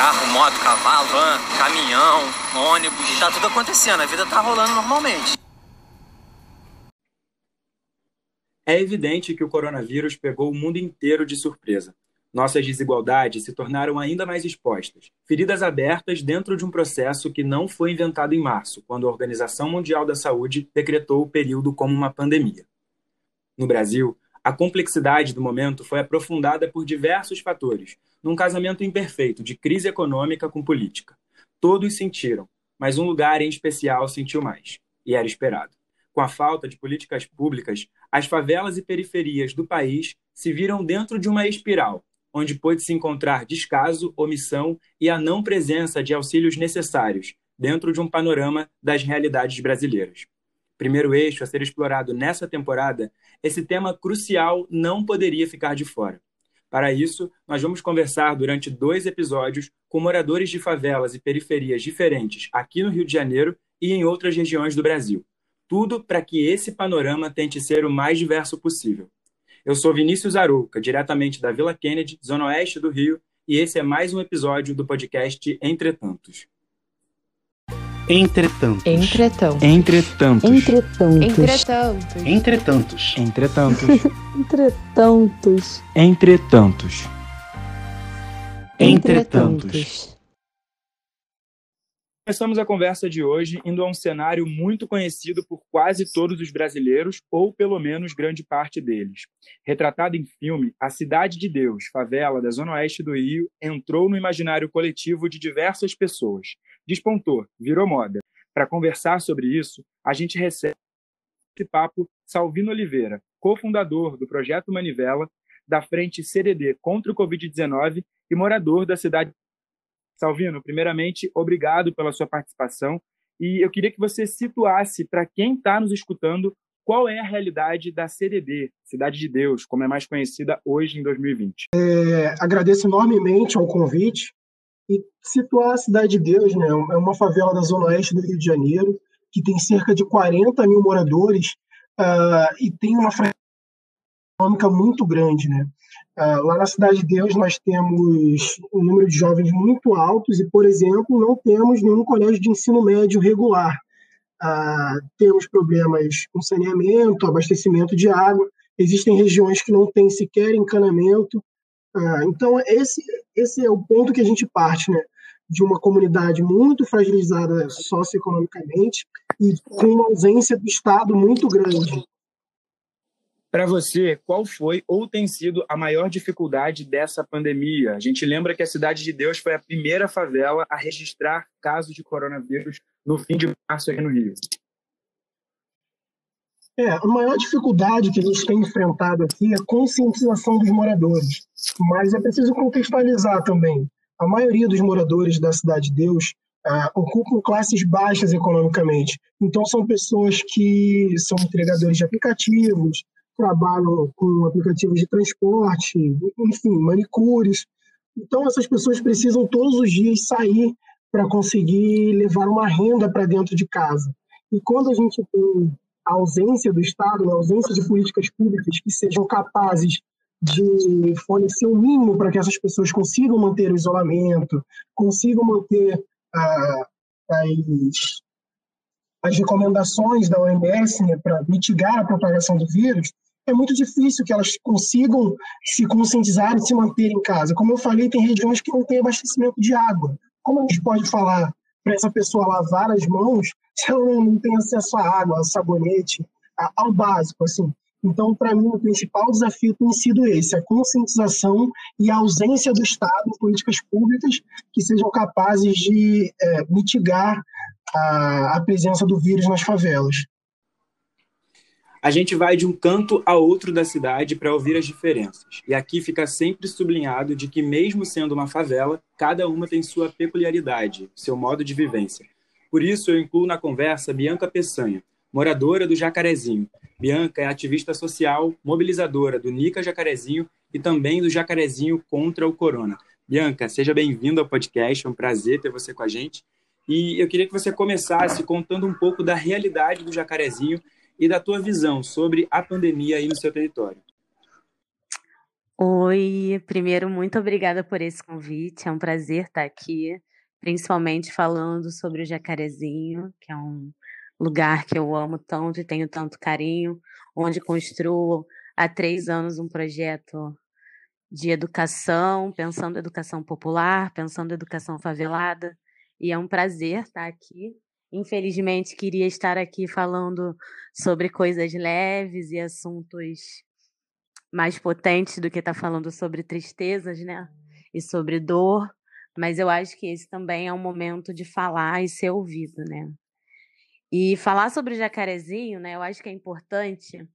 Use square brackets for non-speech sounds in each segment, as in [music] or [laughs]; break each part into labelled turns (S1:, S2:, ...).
S1: Carro, moto, cavalo, van, caminhão, ônibus, tá tudo acontecendo, a vida tá rolando normalmente.
S2: É evidente que o coronavírus pegou o mundo inteiro de surpresa. Nossas desigualdades se tornaram ainda mais expostas, feridas abertas dentro de um processo que não foi inventado em março, quando a Organização Mundial da Saúde decretou o período como uma pandemia. No Brasil, a complexidade do momento foi aprofundada por diversos fatores, num casamento imperfeito de crise econômica com política. Todos sentiram, mas um lugar em especial sentiu mais, e era esperado. Com a falta de políticas públicas, as favelas e periferias do país se viram dentro de uma espiral, onde pôde-se encontrar descaso, omissão e a não presença de auxílios necessários dentro de um panorama das realidades brasileiras. Primeiro eixo a ser explorado nessa temporada, esse tema crucial não poderia ficar de fora. Para isso, nós vamos conversar durante dois episódios com moradores de favelas e periferias diferentes aqui no Rio de Janeiro e em outras regiões do Brasil. Tudo para que esse panorama tente ser o mais diverso possível. Eu sou Vinícius Arouca, diretamente da Vila Kennedy, zona oeste do Rio, e esse é mais um episódio do podcast Entretantos.
S3: Entretantos.
S4: Entretantos.
S3: Entretantos.
S4: Entretantos.
S3: Entretantos.
S2: Entretantos. [laughs]
S4: Entretantos.
S3: Entretantos. Entretantos.
S2: Começamos a conversa de hoje indo a um cenário muito conhecido por quase todos os brasileiros, ou pelo menos grande parte deles. Retratado em filme, a Cidade de Deus, favela da Zona Oeste do Rio, entrou no imaginário coletivo de diversas pessoas. Despontou, virou moda. Para conversar sobre isso, a gente recebe esse papo Salvino Oliveira, cofundador do Projeto Manivela, da Frente CDD contra o Covid-19 e morador da cidade Salvino, primeiramente, obrigado pela sua participação. E eu queria que você situasse para quem está nos escutando qual é a realidade da CDD, Cidade de Deus, como é mais conhecida hoje em 2020.
S5: É, agradeço enormemente ao convite e situar a Cidade de Deus, né, é uma favela da zona oeste do Rio de Janeiro, que tem cerca de 40 mil moradores uh, e tem uma econômica muito grande, né? Uh, lá na Cidade de Deus nós temos um número de jovens muito altos e, por exemplo, não temos nenhum colégio de ensino médio regular. Uh, temos problemas com saneamento, abastecimento de água. Existem regiões que não têm sequer encanamento. Uh, então, esse, esse é o ponto que a gente parte, né? De uma comunidade muito fragilizada socioeconomicamente e com uma ausência do Estado muito grande.
S2: Para você, qual foi ou tem sido a maior dificuldade dessa pandemia? A gente lembra que a Cidade de Deus foi a primeira favela a registrar casos de coronavírus no fim de março aqui no Rio.
S5: É, a maior dificuldade que a gente tem enfrentado aqui é a conscientização dos moradores. Mas é preciso contextualizar também. A maioria dos moradores da Cidade de Deus uh, ocupam classes baixas economicamente. Então, são pessoas que são entregadores de aplicativos, trabalham com aplicativos de transporte, enfim, manicures. Então, essas pessoas precisam todos os dias sair para conseguir levar uma renda para dentro de casa. E quando a gente tem a ausência do Estado, a ausência de políticas públicas que sejam capazes de fornecer o um mínimo para que essas pessoas consigam manter o isolamento, consigam manter ah, as, as recomendações da OMS né, para mitigar a propagação do vírus, é muito difícil que elas consigam se conscientizar e se manter em casa. Como eu falei, tem regiões que não têm abastecimento de água. Como a gente pode falar para essa pessoa lavar as mãos se ela não tem acesso à água, ao sabonete, ao básico, assim? Então, para mim, o principal desafio tem sido esse: a conscientização e a ausência do Estado em políticas públicas que sejam capazes de é, mitigar a, a presença do vírus nas favelas.
S2: A gente vai de um canto a outro da cidade para ouvir as diferenças. E aqui fica sempre sublinhado de que, mesmo sendo uma favela, cada uma tem sua peculiaridade, seu modo de vivência. Por isso, eu incluo na conversa Bianca Peçanha, moradora do Jacarezinho. Bianca é ativista social, mobilizadora do Nica Jacarezinho e também do Jacarezinho contra o Corona. Bianca, seja bem-vinda ao podcast, é um prazer ter você com a gente. E eu queria que você começasse contando um pouco da realidade do Jacarezinho e da tua visão sobre a pandemia aí no seu território.
S6: Oi, primeiro, muito obrigada por esse convite. É um prazer estar aqui, principalmente falando sobre o Jacarezinho, que é um lugar que eu amo tanto e tenho tanto carinho, onde construo há três anos um projeto de educação, pensando educação popular, pensando educação favelada, e é um prazer estar aqui. Infelizmente, queria estar aqui falando sobre coisas leves e assuntos mais potentes do que estar falando sobre tristezas, né? E sobre dor, mas eu acho que esse também é um momento de falar e ser ouvido, né? E falar sobre o jacarezinho, né? Eu acho que é importante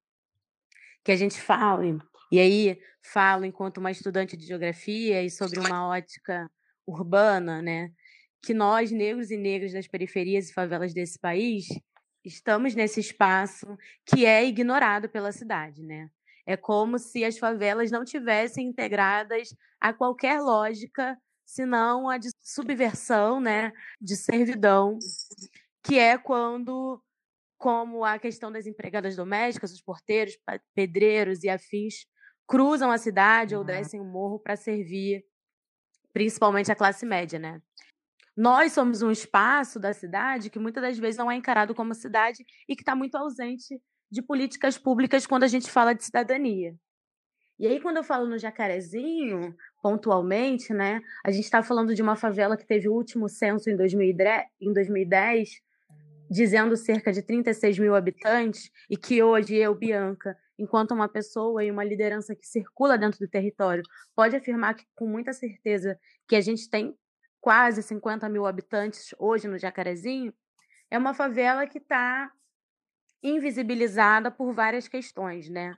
S6: que a gente fale e aí falo enquanto uma estudante de geografia e sobre uma ótica urbana, né? Que nós, negros e negras das periferias e favelas desse país, estamos nesse espaço que é ignorado pela cidade, né? É como se as favelas não tivessem integradas a qualquer lógica, senão a de subversão, né, de servidão, que é quando como a questão das empregadas domésticas, os porteiros, pedreiros e afins cruzam a cidade ou uhum. descem o morro para servir principalmente a classe média, né? Nós somos um espaço da cidade que muitas das vezes não é encarado como cidade e que está muito ausente de políticas públicas quando a gente fala de cidadania. E aí, quando eu falo no Jacarezinho, pontualmente, né, a gente está falando de uma favela que teve o último censo em 2010, dizendo cerca de 36 mil habitantes, e que hoje eu, Bianca, enquanto uma pessoa e uma liderança que circula dentro do território pode afirmar que, com muita certeza que a gente tem quase 50 mil habitantes hoje no Jacarezinho, é uma favela que está invisibilizada por várias questões, né?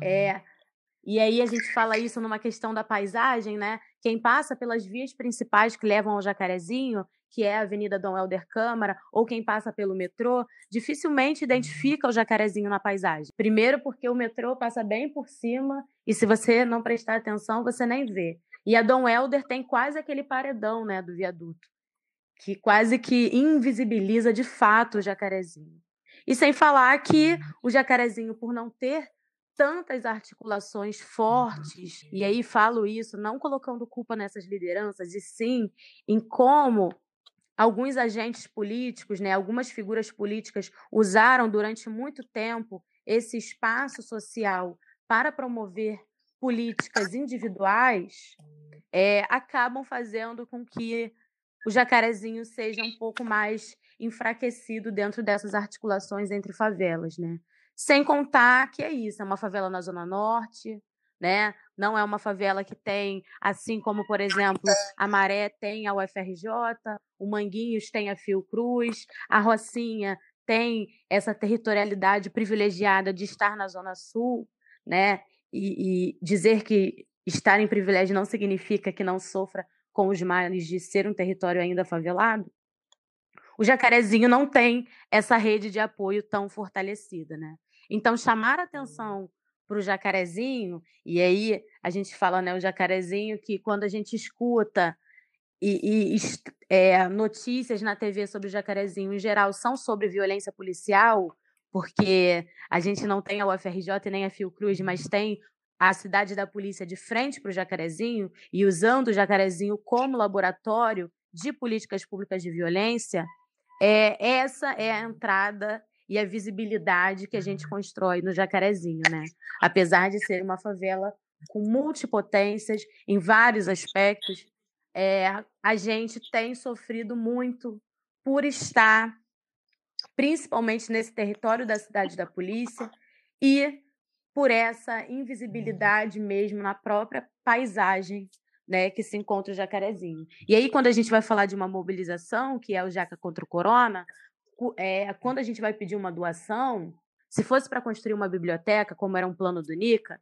S6: É, e aí a gente fala isso numa questão da paisagem, né? Quem passa pelas vias principais que levam ao Jacarezinho que é a Avenida Dom Helder Câmara, ou quem passa pelo metrô, dificilmente identifica o jacarezinho na paisagem. Primeiro, porque o metrô passa bem por cima e se você não prestar atenção, você nem vê. E a Dom Helder tem quase aquele paredão né, do viaduto, que quase que invisibiliza de fato o jacarezinho. E sem falar que o jacarezinho, por não ter tantas articulações fortes, e aí falo isso não colocando culpa nessas lideranças, e sim em como alguns agentes políticos, né, algumas figuras políticas usaram durante muito tempo esse espaço social para promover políticas individuais, é, acabam fazendo com que o jacarezinho seja um pouco mais enfraquecido dentro dessas articulações entre favelas, né? Sem contar que é isso, é uma favela na Zona Norte, né? Não é uma favela que tem, assim como, por exemplo, a Maré tem a UFRJ, o Manguinhos tem a Fiocruz, a Rocinha tem essa territorialidade privilegiada de estar na Zona Sul, né? E, e dizer que estar em privilégio não significa que não sofra com os males de ser um território ainda favelado. O Jacarezinho não tem essa rede de apoio tão fortalecida, né? Então, chamar atenção para o jacarezinho, e aí a gente fala, né, o jacarezinho, que quando a gente escuta e, e é, notícias na TV sobre o jacarezinho, em geral, são sobre violência policial, porque a gente não tem a UFRJ nem a Fiocruz, mas tem a cidade da polícia de frente para o jacarezinho e usando o jacarezinho como laboratório de políticas públicas de violência, é, essa é a entrada e a visibilidade que a gente constrói no Jacarezinho, né? Apesar de ser uma favela com multipotências em vários aspectos, é, a gente tem sofrido muito por estar, principalmente nesse território da cidade da polícia, e por essa invisibilidade mesmo na própria paisagem né, que se encontra o jacarezinho. E aí, quando a gente vai falar de uma mobilização, que é o Jaca contra o Corona, é, quando a gente vai pedir uma doação, se fosse para construir uma biblioteca, como era um plano do NICA,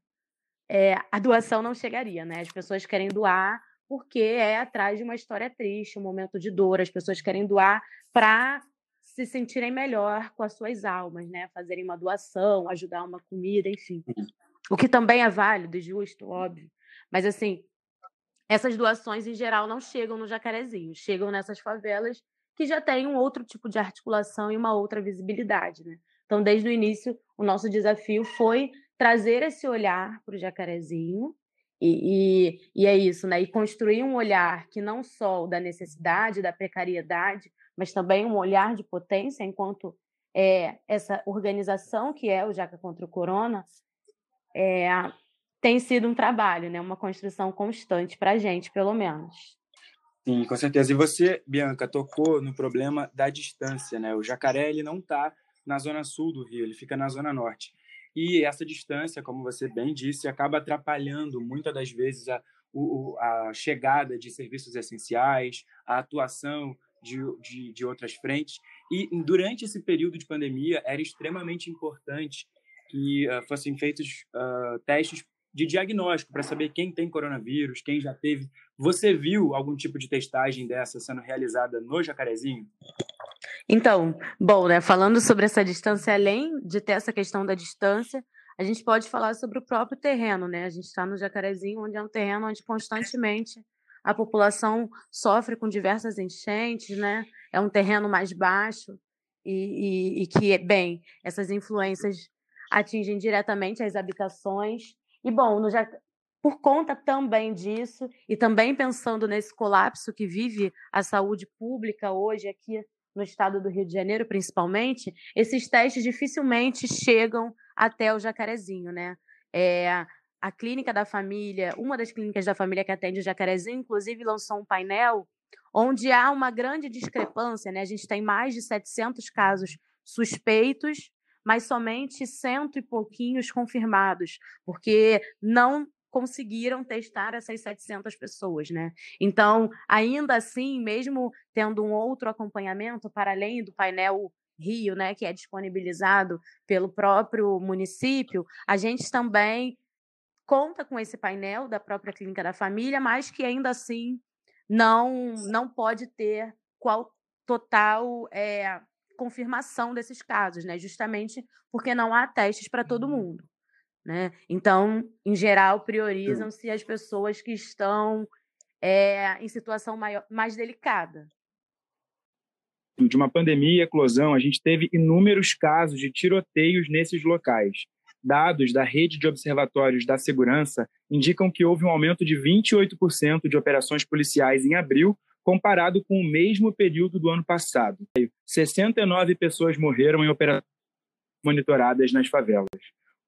S6: é, a doação não chegaria, né? As pessoas querem doar porque é atrás de uma história triste, um momento de dor. As pessoas querem doar para se sentirem melhor com as suas almas, né? Fazerem uma doação, ajudar uma comida, enfim. O que também é válido e justo, óbvio. Mas, assim, essas doações, em geral, não chegam no Jacarezinho. Chegam nessas favelas que já tem um outro tipo de articulação e uma outra visibilidade. Né? Então, desde o início, o nosso desafio foi trazer esse olhar para o jacarezinho E, e, e, é isso, né? E construir um olhar que não só o da necessidade, da precariedade, mas também um olhar de potência enquanto é, essa organização que é o Jaca contra o Corona é, tem sido um trabalho, né? Uma construção constante para a gente, pelo menos.
S2: Sim, com certeza. E você, Bianca, tocou no problema da distância, né? O jacaré ele não está na zona sul do Rio, ele fica na zona norte. E essa distância, como você bem disse, acaba atrapalhando muitas das vezes a, a chegada de serviços essenciais, a atuação de, de, de outras frentes. E durante esse período de pandemia, era extremamente importante que uh, fossem feitos uh, testes de diagnóstico para saber quem tem coronavírus, quem já teve. Você viu algum tipo de testagem dessa sendo realizada no Jacarezinho?
S6: Então, bom, né, falando sobre essa distância, além de ter essa questão da distância, a gente pode falar sobre o próprio terreno, né? A gente está no Jacarezinho, onde é um terreno onde constantemente a população sofre com diversas enchentes, né? É um terreno mais baixo e, e, e que, bem, essas influências atingem diretamente as habitações. E, bom, no, por conta também disso, e também pensando nesse colapso que vive a saúde pública hoje aqui no estado do Rio de Janeiro, principalmente, esses testes dificilmente chegam até o Jacarezinho, né? É, a clínica da família, uma das clínicas da família que atende o Jacarezinho, inclusive lançou um painel onde há uma grande discrepância, né? A gente tem mais de 700 casos suspeitos, mas somente cento e pouquinhos confirmados, porque não conseguiram testar essas 700 pessoas, né? Então, ainda assim, mesmo tendo um outro acompanhamento para além do painel Rio, né, que é disponibilizado pelo próprio município, a gente também conta com esse painel da própria clínica da família, mas que ainda assim não não pode ter qual total é, confirmação desses casos, né? Justamente porque não há testes para todo uhum. mundo. Né? Então, em geral, priorizam-se as pessoas que estão é, em situação maior, mais delicada.
S2: De uma pandemia e eclosão, a gente teve inúmeros casos de tiroteios nesses locais. Dados da rede de observatórios da segurança indicam que houve um aumento de 28% de operações policiais em abril, comparado com o mesmo período do ano passado. 69 pessoas morreram em operações monitoradas nas favelas.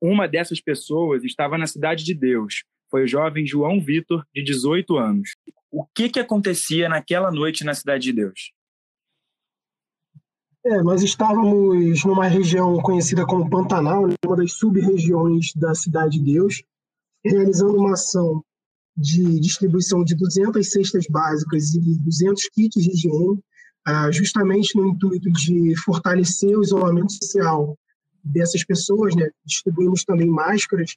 S2: Uma dessas pessoas estava na Cidade de Deus. Foi o jovem João Vitor, de 18 anos. O que, que acontecia naquela noite na Cidade de Deus?
S5: É, nós estávamos numa região conhecida como Pantanal, né, uma das sub-regiões da Cidade de Deus, realizando uma ação de distribuição de 200 cestas básicas e 200 kits de higiene, ah, justamente no intuito de fortalecer o isolamento social dessas pessoas, né? distribuímos também máscaras.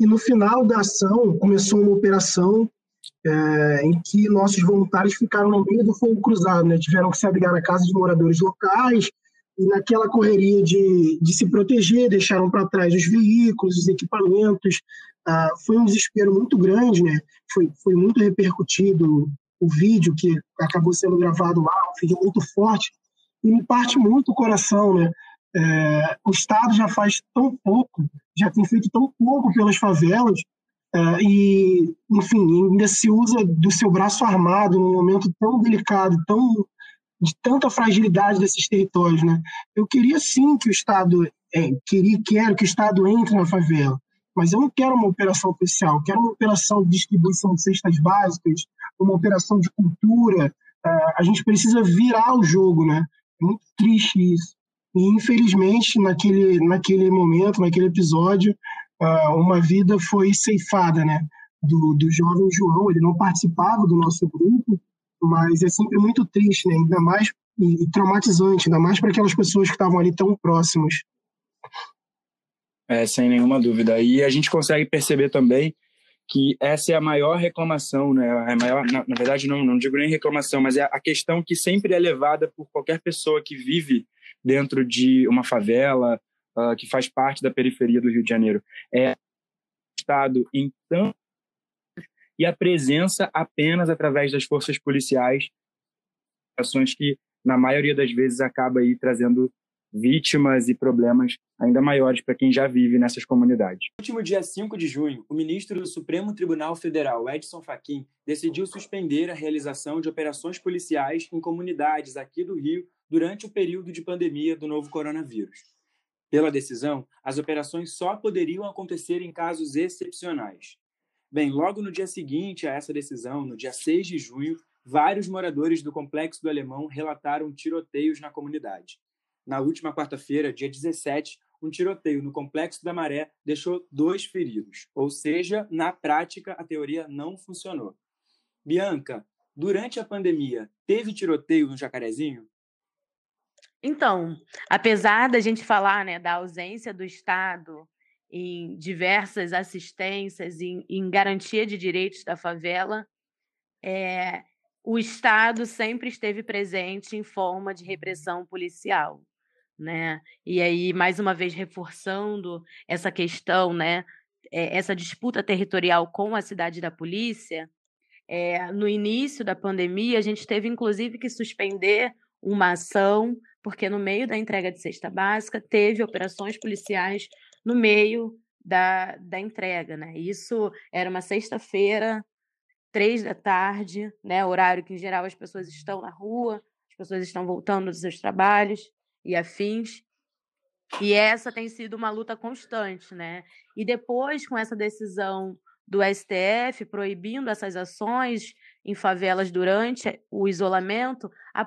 S5: E no final da ação, começou uma operação é, em que nossos voluntários ficaram no meio do fogo cruzado, né? tiveram que se abrigar na casa de moradores locais, e naquela correria de, de se proteger, deixaram para trás os veículos, os equipamentos. Ah, foi um desespero muito grande, né? foi, foi muito repercutido o vídeo que acabou sendo gravado lá, um vídeo muito forte, e me parte muito o coração, né? É, o Estado já faz tão pouco, já tem feito tão pouco pelas favelas, é, e, enfim, ainda se usa do seu braço armado num momento tão delicado, tão de tanta fragilidade desses territórios, né? Eu queria sim que o Estado é, queria quero que o Estado entre na favela, mas eu não quero uma operação policial, quero uma operação de distribuição de cestas básicas, uma operação de cultura. É, a gente precisa virar o jogo, né? É muito triste isso. E, infelizmente, naquele, naquele momento, naquele episódio, uh, uma vida foi ceifada, né? Do, do jovem João, ele não participava do nosso grupo, mas é sempre muito triste, né? Ainda mais e, traumatizante, ainda mais para aquelas pessoas que estavam ali tão próximas.
S2: É, sem nenhuma dúvida. E a gente consegue perceber também que essa é a maior reclamação, né? A maior, na, na verdade, não, não digo nem reclamação, mas é a questão que sempre é levada por qualquer pessoa que vive dentro de uma favela, uh, que faz parte da periferia do Rio de Janeiro. É Estado então e a presença apenas através das forças policiais, ações que na maioria das vezes acaba aí trazendo vítimas e problemas ainda maiores para quem já vive nessas comunidades. No último dia 5 de junho, o ministro do Supremo Tribunal Federal, Edson Fachin, decidiu suspender a realização de operações policiais em comunidades aqui do Rio durante o período de pandemia do novo coronavírus. Pela decisão, as operações só poderiam acontecer em casos excepcionais. Bem, logo no dia seguinte a essa decisão, no dia 6 de junho, vários moradores do Complexo do Alemão relataram tiroteios na comunidade. Na última quarta-feira, dia 17, um tiroteio no Complexo da Maré deixou dois feridos, ou seja, na prática, a teoria não funcionou. Bianca, durante a pandemia, teve tiroteio no Jacarezinho?
S6: Então, apesar da gente falar né, da ausência do Estado em diversas assistências, em, em garantia de direitos da favela, é, o Estado sempre esteve presente em forma de repressão policial. Né? E aí, mais uma vez, reforçando essa questão, né, é, essa disputa territorial com a cidade da polícia, é, no início da pandemia, a gente teve, inclusive, que suspender uma ação, porque no meio da entrega de cesta básica, teve operações policiais no meio da, da entrega. Né? Isso era uma sexta-feira, três da tarde, né, horário que em geral as pessoas estão na rua, as pessoas estão voltando dos seus trabalhos e afins. E essa tem sido uma luta constante, né? E depois, com essa decisão do STF proibindo essas ações em favelas durante o isolamento, a,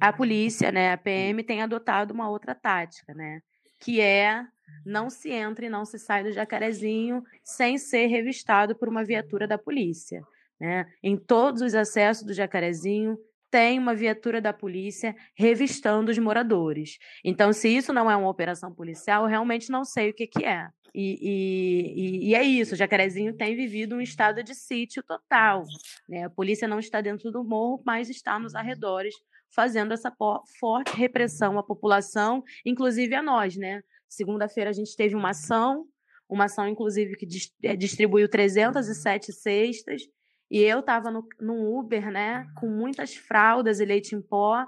S6: a polícia, né, a PM, tem adotado uma outra tática, né? Que é não se entra e não se sai do jacarezinho sem ser revistado por uma viatura da polícia. Né? Em todos os acessos do Jacarezinho tem uma viatura da polícia revistando os moradores. Então, se isso não é uma operação policial, eu realmente não sei o que, que é. E, e, e, é isso, o Jacarezinho tem vivido um estado de sítio total. Né? A polícia não está dentro do morro, mas está nos arredores, fazendo essa forte repressão à população, inclusive a nós. Né? Segunda-feira a gente teve uma ação, uma ação, inclusive, que eh, distribuiu 307 cestas, e eu estava no Uber, né, com muitas fraldas e leite em pó,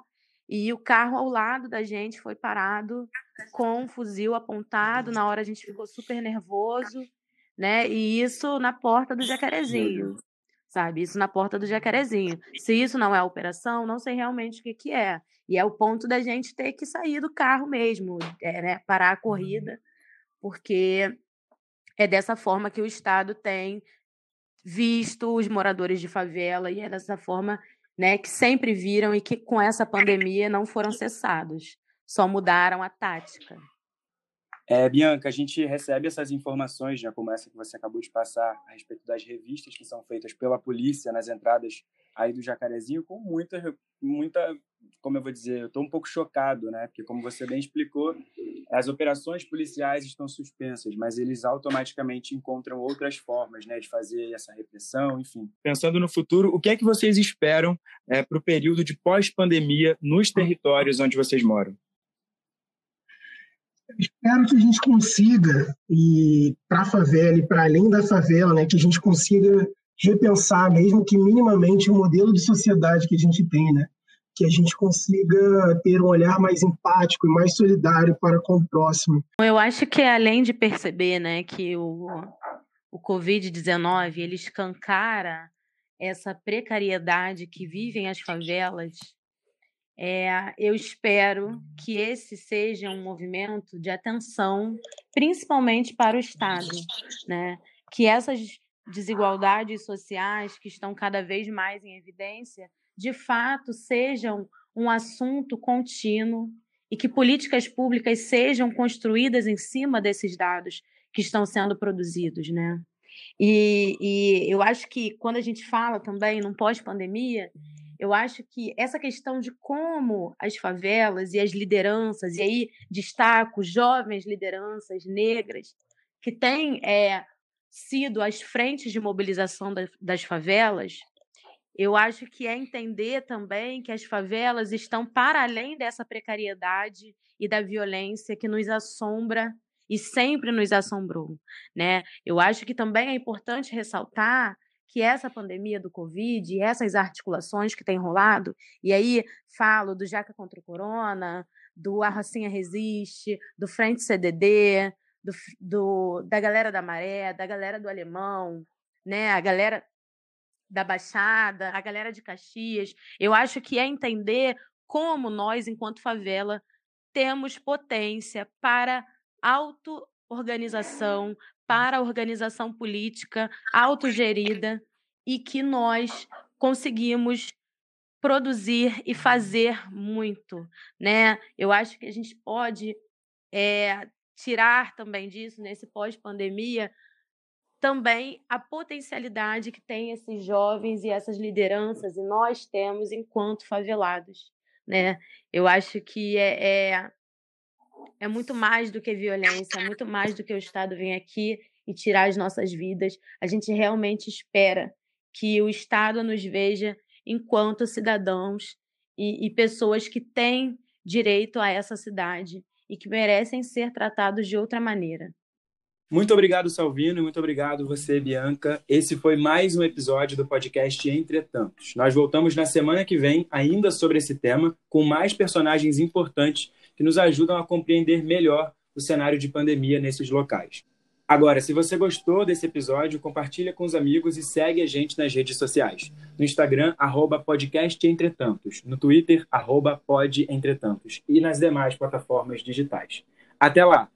S6: e o carro ao lado da gente foi parado com um fuzil apontado. Na hora a gente ficou super nervoso, né? E isso na porta do Jacarezinho, sabe? Isso na porta do Jacarezinho. Se isso não é operação, não sei realmente o que, que é. E é o ponto da gente ter que sair do carro mesmo, é, né? parar a corrida, porque é dessa forma que o Estado tem visto os moradores de favela e é dessa forma né, que sempre viram e que com essa pandemia não foram cessados, só mudaram a tática.
S2: É, Bianca, a gente recebe essas informações, né, como essa que você acabou de passar, a respeito das revistas que são feitas pela polícia nas entradas aí do Jacarezinho, com muita, muita, como eu vou dizer, eu estou um pouco chocado, né, porque como você bem explicou, as operações policiais estão suspensas, mas eles automaticamente encontram outras formas, né, de fazer essa repressão, enfim. Pensando no futuro, o que é que vocês esperam é, para o período de pós-pandemia nos territórios onde vocês moram?
S5: Espero que a gente consiga, e para a favela e para além da favela, né, que a gente consiga repensar, mesmo que minimamente, o modelo de sociedade que a gente tem, né? que a gente consiga ter um olhar mais empático e mais solidário para com o próximo.
S6: Eu acho que além de perceber né, que o, o Covid-19 ele escancara essa precariedade que vivem as favelas é, eu espero que esse seja um movimento de atenção, principalmente para o Estado, né? que essas desigualdades sociais que estão cada vez mais em evidência, de fato, sejam um assunto contínuo e que políticas públicas sejam construídas em cima desses dados que estão sendo produzidos, né? E, e eu acho que quando a gente fala também num pós-pandemia, eu acho que essa questão de como as favelas e as lideranças, e aí destaco jovens lideranças negras, que têm é, sido as frentes de mobilização das, das favelas, eu acho que é entender também que as favelas estão para além dessa precariedade e da violência que nos assombra e sempre nos assombrou, né? Eu acho que também é importante ressaltar que essa pandemia do Covid e essas articulações que têm rolado, e aí falo do Jaca contra o Corona, do A Rocinha Resiste, do Frente CDD, do, do, da galera da Maré, da galera do Alemão, né? A galera da Baixada, a galera de Caxias. Eu acho que é entender como nós, enquanto favela, temos potência para auto-organização, para organização política autogerida e que nós conseguimos produzir e fazer muito, né? Eu acho que a gente pode é, tirar também disso nesse pós-pandemia também a potencialidade que tem esses jovens e essas lideranças e nós temos enquanto favelados, né? Eu acho que é, é, é muito mais do que violência, é muito mais do que o Estado vir aqui e tirar as nossas vidas. A gente realmente espera que o Estado nos veja enquanto cidadãos e, e pessoas que têm direito a essa cidade e que merecem ser tratados de outra maneira.
S2: Muito obrigado, Salvino, e muito obrigado você, Bianca. Esse foi mais um episódio do podcast Entretantos. Nós voltamos na semana que vem, ainda sobre esse tema, com mais personagens importantes que nos ajudam a compreender melhor o cenário de pandemia nesses locais. Agora, se você gostou desse episódio, compartilha com os amigos e segue a gente nas redes sociais. No Instagram, arroba podcastentretantos. No Twitter, arroba podentretantos. E nas demais plataformas digitais. Até lá!